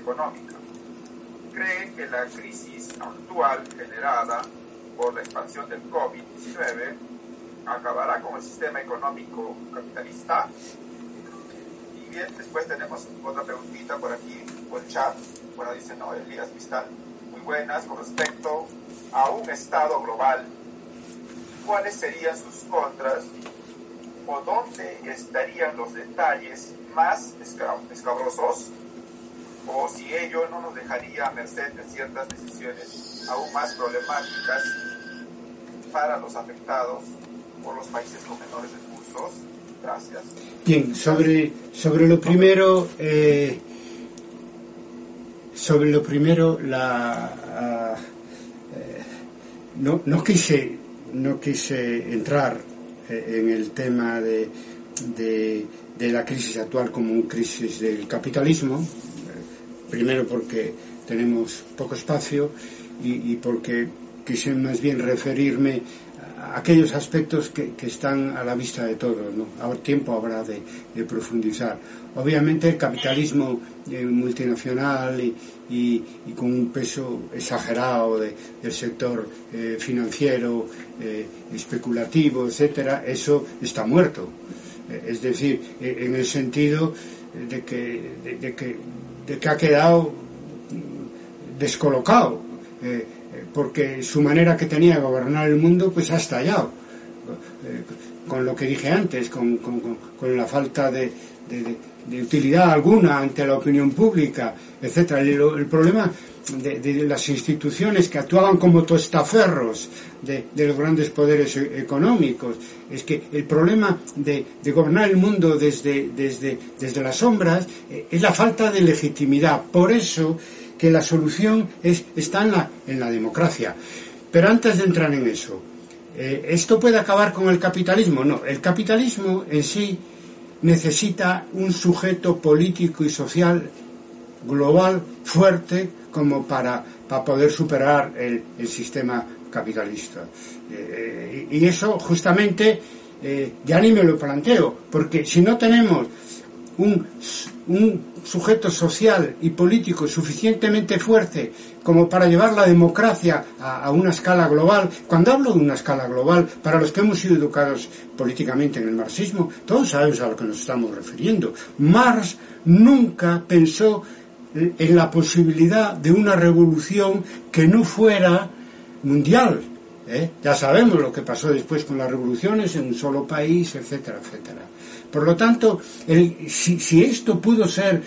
económica. Cree que la crisis actual generada por la expansión del COVID-19 acabará con el sistema económico capitalista. Y bien, después tenemos otra preguntita por aquí, por el chat. Bueno, dice, no, Elías Vistal, muy buenas con respecto a un Estado global. ¿Cuáles serían sus contras o dónde estarían los detalles más escabrosos o si ello no nos dejaría a merced de ciertas decisiones aún más problemáticas para los afectados por los países con menores recursos. Gracias. Bien, sobre, sobre lo primero, eh, sobre lo primero, la, eh, no, no, quise, no quise entrar eh, en el tema de, de, de, la crisis actual como una crisis del capitalismo, primero porque tenemos poco espacio y, porque quise más bien referirme aquellos aspectos que, están a la vista de todos. ¿no? Tiempo habrá de, profundizar. Obviamente el capitalismo eh, multinacional y, con un peso exagerado de, del sector eh, financiero, eh, especulativo, etcétera, eso está muerto. Es decir, en el sentido de que, de, que, que ha quedado descolocado. Eh, porque su manera que tenía de gobernar el mundo pues ha estallado eh, con lo que dije antes con, con, con la falta de, utilidad alguna ante la opinión pública etcétera el, el problema de, de, las instituciones que actuaban como tostaferros de, de, los grandes poderes económicos. Es que el problema de, de gobernar el mundo desde, desde, desde las sombras eh, es la falta de legitimidad. Por eso que la solución es, está en la, en la democracia. Pero antes de entrar en eso, eh, ¿esto puede acabar con el capitalismo? No, el capitalismo en sí necesita un sujeto político y social global fuerte como para, para poder superar el, el sistema capitalista. Eh, y eso justamente eh, ya ni me lo planteo, porque si no tenemos un, sujeto social y político suficientemente fuerte como para llevar la democracia a, a, una escala global. Cuando hablo de una escala global, para los que hemos sido educados políticamente en el marxismo, todos sabemos a lo que nos estamos refiriendo. Marx nunca pensó en la posibilidad de una revolución que no fuera mundial. ¿Eh? Ya sabemos lo que pasó después con las revoluciones en un solo país, etcétera, etcétera. Por lo tanto, si, esto pudo ser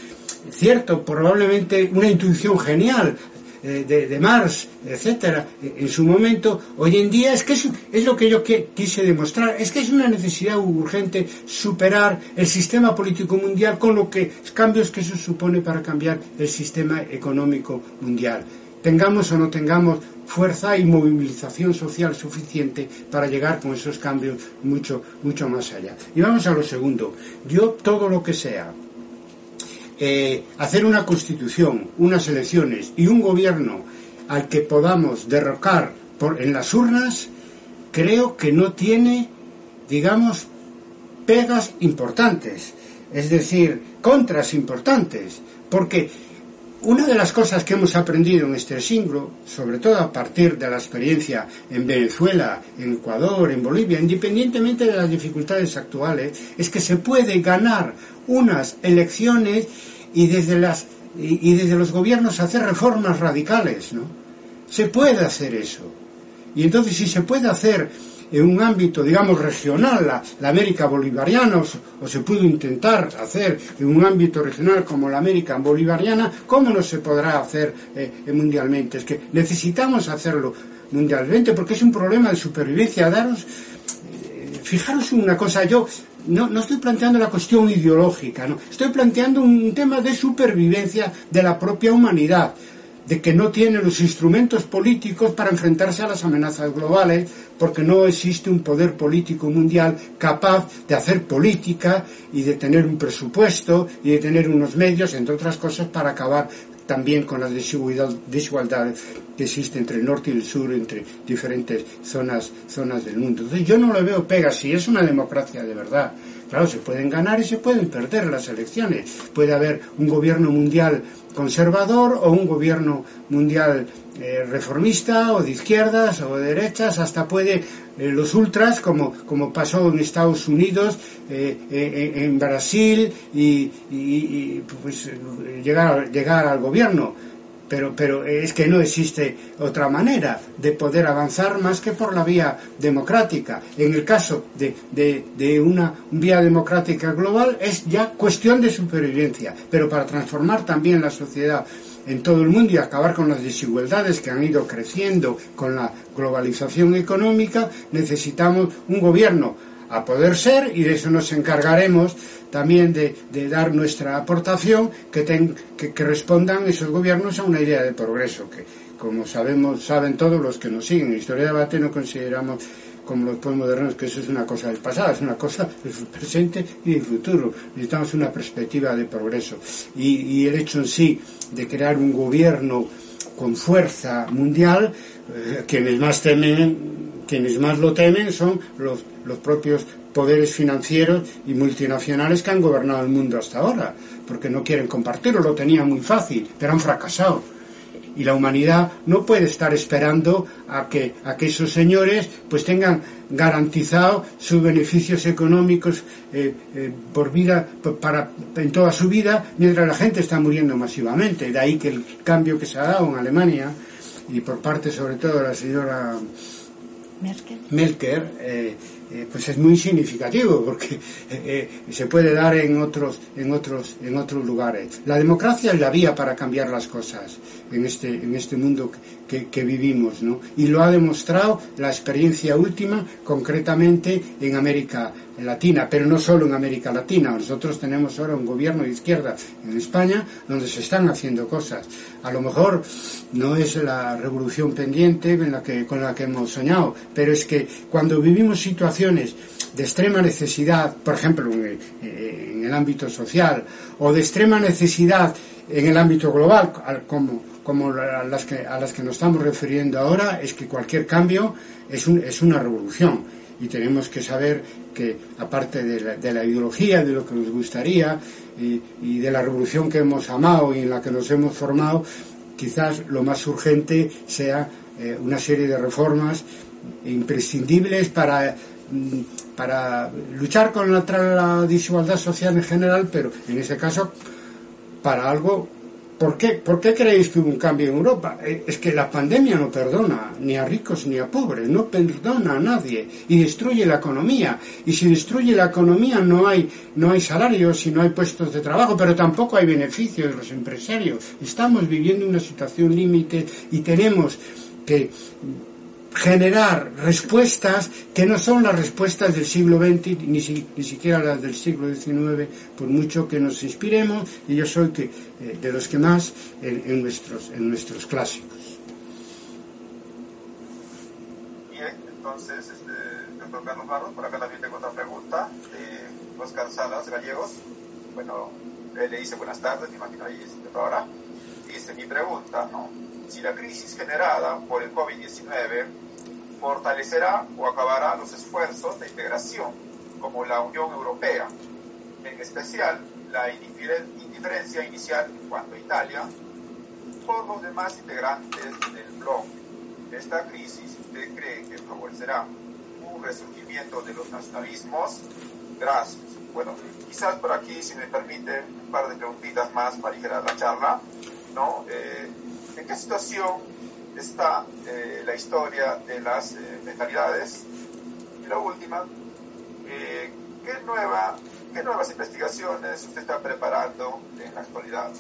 cierto, probablemente una intuición genial eh, de, de, Marx, etcétera, en su momento, hoy en día es que es, lo que yo quise demostrar, es que es una necesidad urgente superar el sistema político mundial con lo que cambios que eso supone para cambiar el sistema económico mundial. Tengamos o no tengamos fuerza y movilización social suficiente para llegar con esos cambios mucho, mucho más allá. Y vamos a lo segundo. Yo todo lo que sea eh, hacer una constitución, unas elecciones y un gobierno al que podamos derrocar por, en las urnas, creo que no tiene, digamos, pegas importantes, es decir, contras importantes, porque una de las cosas que hemos aprendido en este siglo, sobre todo a partir de la experiencia en Venezuela, en Ecuador, en Bolivia, independientemente de las dificultades actuales, es que se puede ganar unas elecciones y desde, las, y, desde los gobiernos hacer reformas radicales, ¿no? Se puede hacer eso. Y entonces si se puede hacer en un ámbito, digamos, regional, la, América bolivariana, o, se pudo intentar hacer en un ámbito regional como la América bolivariana, ¿cómo no se podrá hacer eh, mundialmente? Es que necesitamos hacerlo mundialmente porque es un problema de supervivencia. Daros, eh, fijaros una cosa, yo no, no estoy planteando la cuestión ideológica, no, estoy planteando un tema de supervivencia de la propia humanidad de que no tiene los instrumentos políticos para enfrentarse a las amenazas globales, porque no existe un poder político mundial capaz de hacer política y de tener un presupuesto y de tener unos medios, entre otras cosas, para acabar también con las desigualdades que existe entre el norte y el sur, entre diferentes zonas, zonas del mundo. Entonces yo no le veo pega, si es una democracia de verdad, Claro, se pueden ganar y se pueden perder las elecciones. Puede haber un gobierno mundial conservador o un gobierno mundial eh, reformista o de izquierdas o de derechas, hasta puede eh, los ultras, como, como pasó en Estados Unidos, eh, en Brasil, y, pues, llegar, llegar al gobierno pero, es que no existe otra manera de poder avanzar más que por la vía democrática. En el caso de, una vía democrática global es ya cuestión de supervivencia, pero para transformar también la sociedad en todo el mundo y acabar con las desigualdades que han ido creciendo con la globalización económica, necesitamos un gobierno a poder ser y de eso nos encargaremos también de, dar nuestra aportación que, que, respondan esos gobiernos a una idea de progreso que como sabemos saben todos los que nos siguen en historia de debate no consideramos como los pueblos modernos que eso es una cosa del pasado, es una cosa del presente y del futuro. Necesitamos una perspectiva de progreso. Y, y el hecho en sí de crear un gobierno con fuerza mundial, eh, quienes más temen, quienes más lo temen son los, los propios poderes financieros y multinacionales que han gobernado el mundo hasta ahora, porque no quieren compartirlo, lo tenían muy fácil, pero han fracasado. Y la humanidad no puede estar esperando a que, a que esos señores pues tengan garantizado sus beneficios económicos eh, eh, por vida, para, en toda su vida, mientras la gente está muriendo masivamente. De ahí que el cambio que se ha dado en Alemania, y por parte sobre todo de la señora Merkel, eh, eh, pues es muy significativo porque eh, se puede dar en otros, en, otros, en otros lugares. La democracia es la vía para cambiar las cosas en este, en este mundo que, vivimos, ¿no? Y lo ha demostrado la experiencia última, concretamente en América Latina, pero no solo en América Latina. Nosotros tenemos ahora un gobierno de izquierda en España donde se están haciendo cosas. A lo mejor no es la revolución pendiente con la que hemos soñado, pero es que cuando vivimos situaciones de extrema necesidad, por ejemplo, en el, ámbito social, o de extrema necesidad en el ámbito global, como, como a, las que, a las que nos estamos refiriendo ahora, es que cualquier cambio es, un, es una revolución. Y tenemos que saber que aparte de la, ideología, de lo que nos gustaría y, de la revolución que hemos amado y en la que nos hemos formado, quizás lo más urgente sea eh, una serie de reformas imprescindibles para, mm, para luchar contra la desigualdad social en general, pero en ese caso para algo ¿Por qué? ¿Por qué creéis que hubo un cambio en Europa? Eh, es que la pandemia no perdona ni a ricos ni a pobres, no perdona a nadie y destruye la economía. Y si destruye la economía no hay, no hay salarios y no hay puestos de trabajo, pero tampoco hay beneficios los empresarios. Estamos viviendo una situación límite y tenemos que generar respuestas que no son las respuestas del siglo XX ni, ni siquiera las del siglo XIX, por mucho que nos inspiremos, y yo soy que, eh, de los que más en, nuestros, en nuestros clásicos. Bien, entonces, este, doctor Carlos Barros, por acá también tengo otra pregunta de Oscar Salas, gallegos. Bueno, él le dice buenas tardes, me imagino ahí ahora. Dice mi pregunta, ¿no? Si la crisis generada por el COVID-19 fortalecerá o acabará los esfuerzos de integración como la Unión Europea, en especial la indiferencia inicial en cuanto a Italia, por los demás integrantes del bloque. Esta crisis, ¿usted cree que favorecerá un resurgimiento de los nacionalismos? Gracias. Bueno, quizás por aquí, si me permite, un par de preguntitas más para aligerar la charla. ¿no? Eh, ¿En qué situación está eh, la historia de las eh, mentalidades. Y la última, eh, ¿qué, nueva, ¿qué nuevas investigaciones usted está preparando en la actualidad?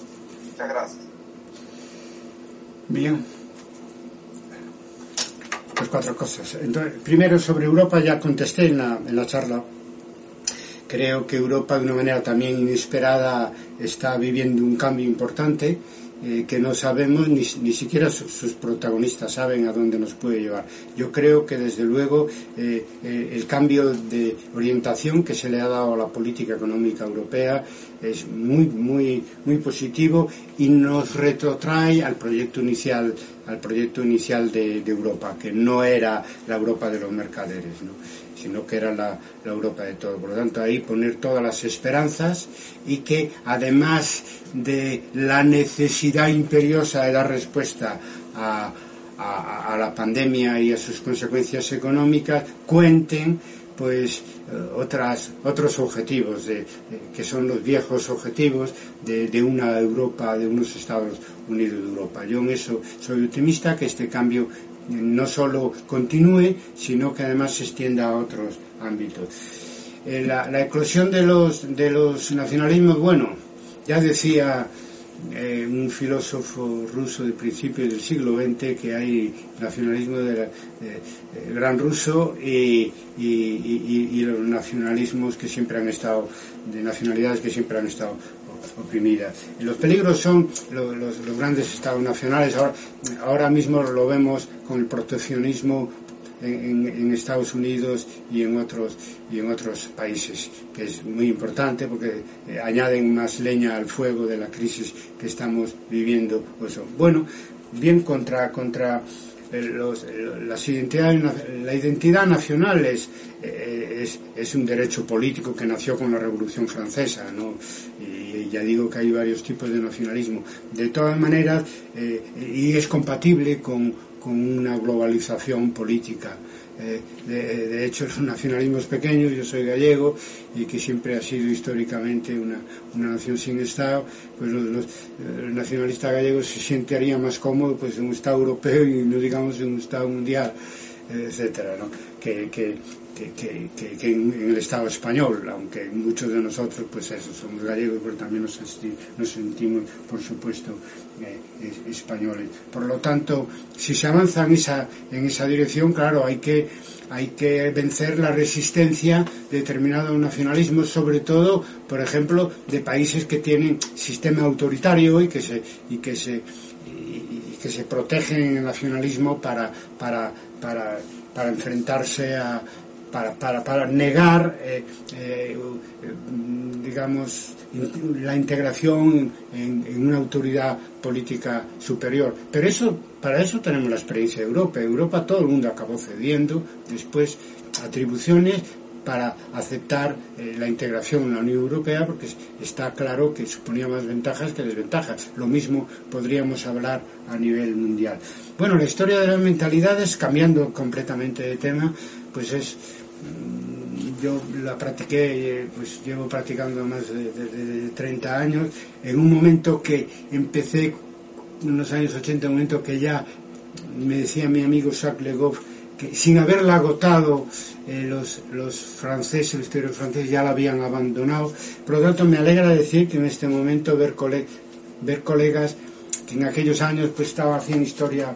Muchas gracias. Bien. Pues cuatro cosas. primero, sobre Europa ya contesté en la, en la charla. Creo que Europa, de una manera también inesperada, está viviendo un cambio importante eh, que no sabemos, ni, ni siquiera sus, protagonistas saben a dónde nos puede llevar. Yo creo que desde luego eh, eh, el cambio de orientación que se le ha dado a la política económica europea es muy, muy, muy positivo y nos retrotrae al proyecto inicial, al proyecto inicial de, Europa, que no era la Europa de los mercaderes. sino que era la, Europa de todo. Por lo tanto, ahí poner todas las esperanzas y que además de la necesidad imperiosa de dar respuesta a, la pandemia y a sus consecuencias económicas, cuenten pues eh, otras, otros objetivos de, que son los viejos objetivos de, de, una Europa, de unos Estados Unidos de Europa. Yo en eso soy optimista que este cambio no solo continúe, sino que además se extienda a otros ámbitos. Eh, la, eclosión de los, de los nacionalismos, bueno, ya decía eh, un filósofo ruso de principios del siglo XX que hay nacionalismo de, gran ruso y, los nacionalismos que siempre han estado, de nacionalidades que siempre han estado oprimidas. los peligros son los, grandes estados nacionales. Ahora, ahora mismo lo vemos con el proteccionismo en, Estados Unidos y en otros y en otros países que es muy importante porque eh, añaden más leña al fuego de la crisis que estamos viviendo bueno bien contra contra los, las identidades, la identidad nacional es, eh, es, un derecho político que nació con la Revolución Francesa, ¿no? y ya digo que hay varios tipos de nacionalismo. De todas maneras, eh, y es compatible con, con una globalización política. Eh, de, hecho, los nacionalismos pequeños, yo soy gallego y que siempre ha sido históricamente una, una nación sin Estado, pues los, nacionalistas gallegos se sentirían más cómodos pues, en un Estado europeo y no digamos en un Estado mundial, etcétera, ¿no? Que, que, que, en, el Estado español, aunque muchos de nosotros, pues eso, somos gallegos, pero también nos, sentimos, por supuesto, eh, españoles. Por lo tanto, si se avanza en esa, en esa dirección, claro, hay que, hay que vencer la resistencia de determinados nacionalismos, sobre todo, por ejemplo, de países que tienen sistema autoritario y que se, y que se, que se protegen el nacionalismo para, para, para, para enfrentarse a, para, para, para negar, eh, eh, digamos, la integración en, una autoridad política superior. Pero eso, para eso tenemos la experiencia de Europa. Europa todo el mundo acabó cediendo después atribuciones para aceptar eh, la integración en la Unión Europea porque está claro que suponía más ventajas que desventajas. Lo mismo podríamos hablar a nivel mundial. Bueno, la historia de las mentalidades, cambiando completamente de tema, pues es yo la practiqué, pues llevo practicando más de, 30 años, en un momento que empecé, en los años 80, un momento que ya me decía mi amigo Jacques Legoff, sin haberla agotado eh, los, los franceses, el historia francés ya la habían abandonado. Por lo tanto, me alegra decir que en este momento ver, colegas que en aquellos años pues estaba haciendo historia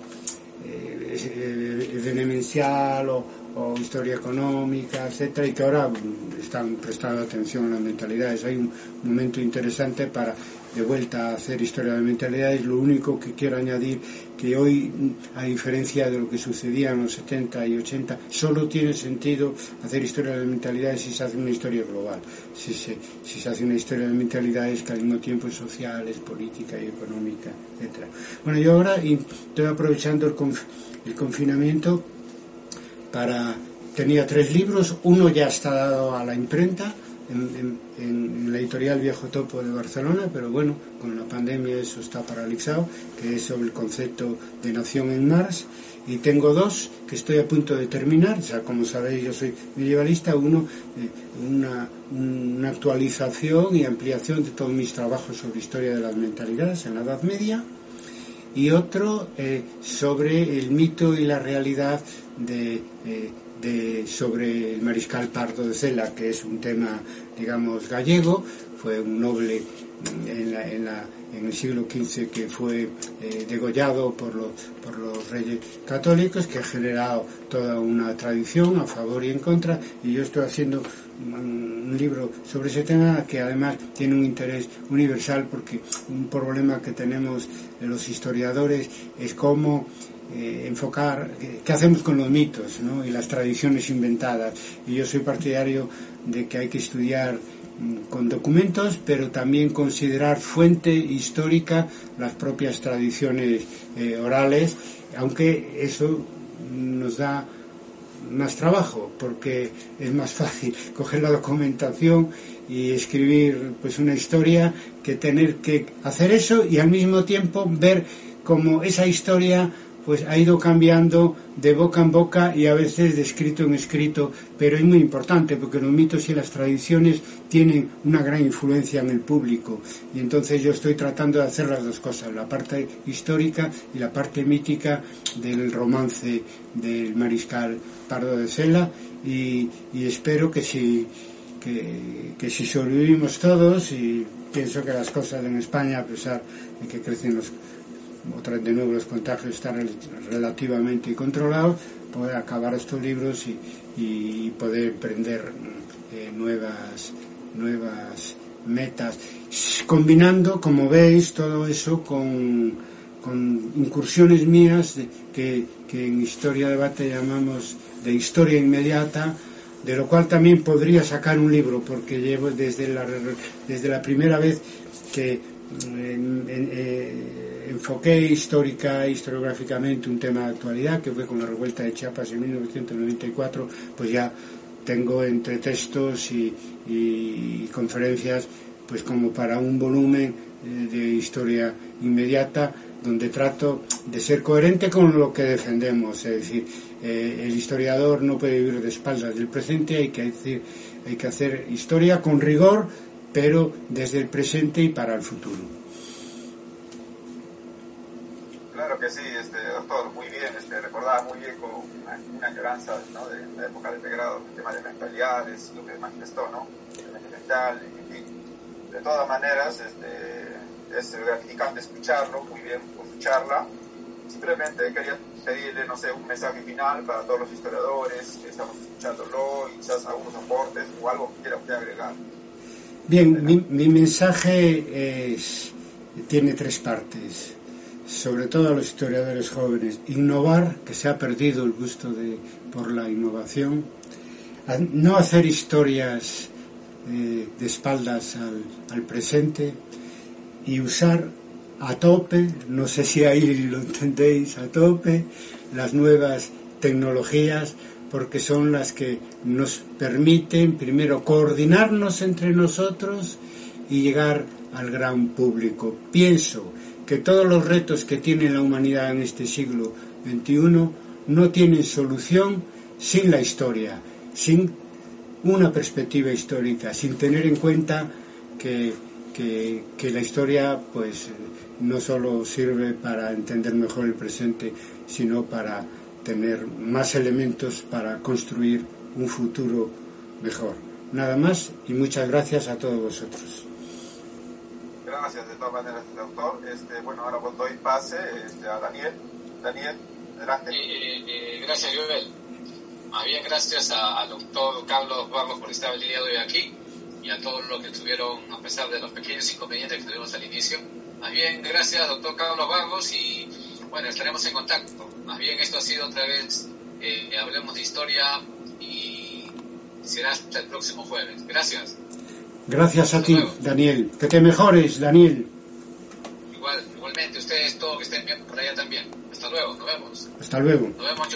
eh, o, o historia económica, etcétera, y que ahora están prestando atención a las mentalidades. Hay un momento interesante para de vuelta a hacer historia de mentalidades. Lo único que quiero añadir que hoy, a diferencia de lo que sucedía en los 70 y 80, solo tiene sentido hacer historia de mentalidades si se hace una historia global, si se, si se hace una historia de mentalidades que al mismo tiempo es social, es política y económica, etcétera. Bueno, yo ahora estoy aprovechando el, el confinamiento para tenía tres libros, uno ya está dado a la imprenta en, la editorial Viejo Topo de Barcelona, pero bueno, con la pandemia eso está paralizado, que es sobre el concepto de nación en Mars, y tengo dos que estoy a punto de terminar, o sea, como sabéis yo soy medievalista, uno, eh, una, actualización y ampliación de todos mis trabajos sobre historia de las mentalidades en la Edad Media, y otro eh, sobre el mito y la realidad de, eh, de, sobre el mariscal Pardo de Cela, que es un tema, digamos, gallego, fue un noble en, la, en, la, en el siglo XV que fue eh, degollado por los, por los reyes católicos, que ha generado toda una tradición a favor y en contra, y yo estoy haciendo un libro sobre ese tema que además tiene un interés universal porque un problema que tenemos los historiadores es cómo eh, enfocar qué hacemos con los mitos y las tradiciones inventadas. Y yo soy partidario de que hay que estudiar mm, con documentos, pero también considerar fuente histórica las propias tradiciones eh, orales, aunque eso nos da más trabajo porque es más fácil coger la documentación y escribir pues una historia que tener que hacer eso y al mismo tiempo ver cómo esa historia pues ha ido cambiando de boca en boca y a veces de escrito en escrito, pero es muy importante porque los mitos y las tradiciones tienen una gran influencia en el público. Y entonces yo estoy tratando de hacer las dos cosas, la parte histórica y la parte mítica del romance del mariscal Pardo de Sela y, espero que si, que, si sobrevivimos todos y pienso que las cosas en España, a pesar de que crecen los otra de nuevo los contagios están relativamente controlados, poder acabar estos libros y, poder emprender eh, nuevas, nuevas metas, combinando, como veis, todo eso con, incursiones mías que, que en Historia Debate llamamos de historia inmediata, de lo cual también podría sacar un libro, porque llevo desde la, desde la primera vez que eh, enfoqué histórica, historiográficamente un tema de actualidad, que fue con la revuelta de Chiapas en 1994, pues ya tengo entre textos y, conferencias, pues como para un volumen eh, de historia inmediata, donde trato de ser coherente con lo que defendemos, es decir, eh, el historiador no puede vivir de espaldas del presente, hay que, decir, hay que hacer historia con rigor, pero desde el presente y para el futuro. Claro que sí, este, doctor, muy bien, este, recordaba muy bien con una, una añoranza ¿no? de la época de pregrado, el tema de mentalidades, lo que manifestó, ¿no? Mental, en fin. De todas maneras, este, es gratificante escucharlo, muy bien por su charla. Simplemente quería pedirle, no sé, un mensaje final para todos los historiadores que estamos escuchándolo y quizás algunos aportes o algo que quiera usted agregar. Bien, mi, mi mensaje es, tiene tres partes sobre todo a los historiadores jóvenes, innovar, que se ha perdido el gusto de, por la innovación, no hacer historias eh, de espaldas al, al, presente y usar a tope, no sé si ahí lo entendéis, a tope, las nuevas tecnologías, porque son las que nos permiten primero coordinarnos entre nosotros y llegar al gran público. Pienso que todos los retos que tiene la humanidad en este siglo XXI no tienen solución sin la historia, sin una perspectiva histórica, sin tener en cuenta que, que, la historia pues no solo sirve para entender mejor el presente, sino para tener más elementos para construir un futuro mejor. Nada más y muchas gracias a todos vosotros gracias de todas maneras, doctor. Este, bueno, ahora pues doy pase este, a Daniel. Daniel, adelante. Eh, eh, gracias, Joel. Más bien, gracias al doctor Carlos Barros por estar el día de hoy aquí y a todos los que estuvieron, a pesar de los pequeños inconvenientes que tuvimos al inicio. Más bien, gracias, doctor Carlos Barros, y bueno, estaremos en contacto. Más bien, esto ha sido otra vez, eh, hablemos de historia y será hasta el próximo jueves. Gracias. Gracias a ti, Daniel. Que te mejores, Daniel. Igual, igualmente, ustedes todos que estén bien por allá también. Hasta luego, nos vemos. Hasta luego. Nos vemos,